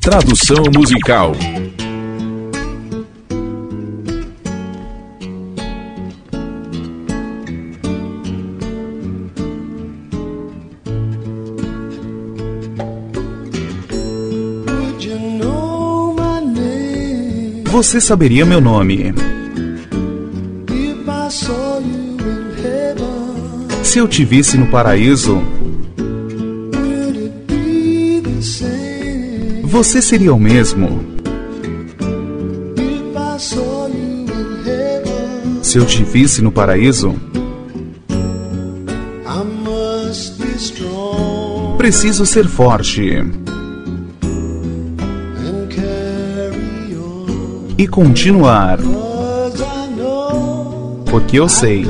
Tradução musical. Você saberia meu nome se eu te visse no paraíso? Você seria o mesmo? Se eu te visse no paraíso? Preciso ser forte. E continuar, porque eu sei,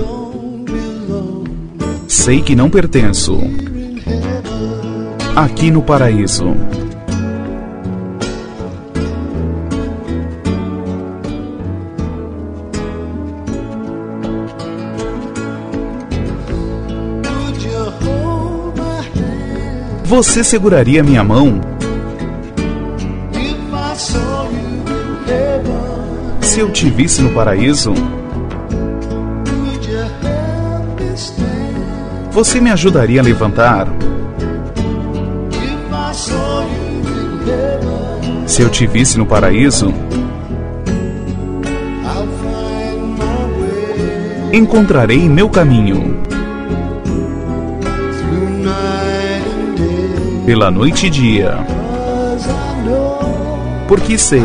sei que não pertenço. Aqui no paraíso. Você seguraria minha mão? Se eu te visse no paraíso, você me ajudaria a levantar? Se eu te visse no paraíso, encontrarei meu caminho. Pela noite e dia, porque sei,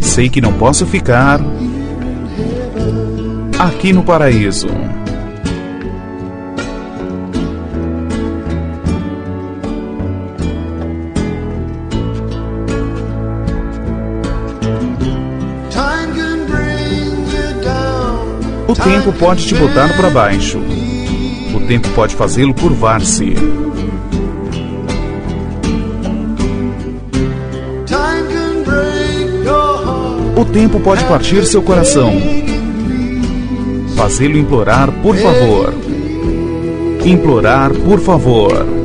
sei que não posso ficar aqui no paraíso. O tempo pode te botar para baixo. O tempo pode fazê-lo curvar-se. O tempo pode partir seu coração. Fazê-lo implorar, por favor. Implorar, por favor.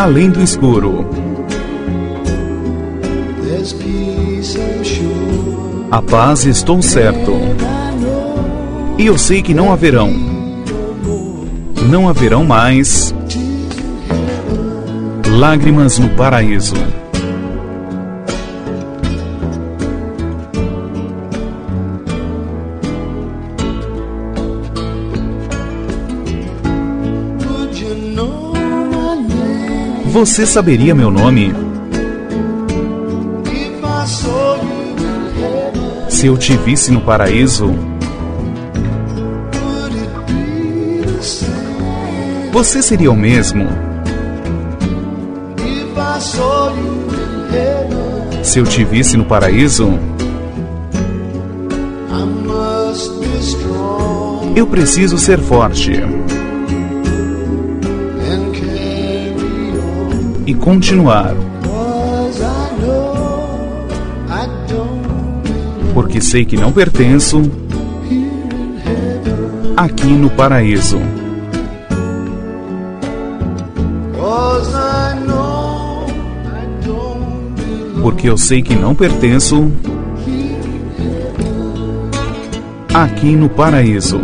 Além do escuro. A paz estou certo. E eu sei que não haverão. Não haverão mais lágrimas no paraíso. Você saberia meu nome? Se eu te visse no paraíso, você seria o mesmo? Se eu te visse no paraíso, eu preciso ser forte. E continuar. Porque sei que não pertenço aqui no paraíso. Porque eu sei que não pertenço aqui no paraíso.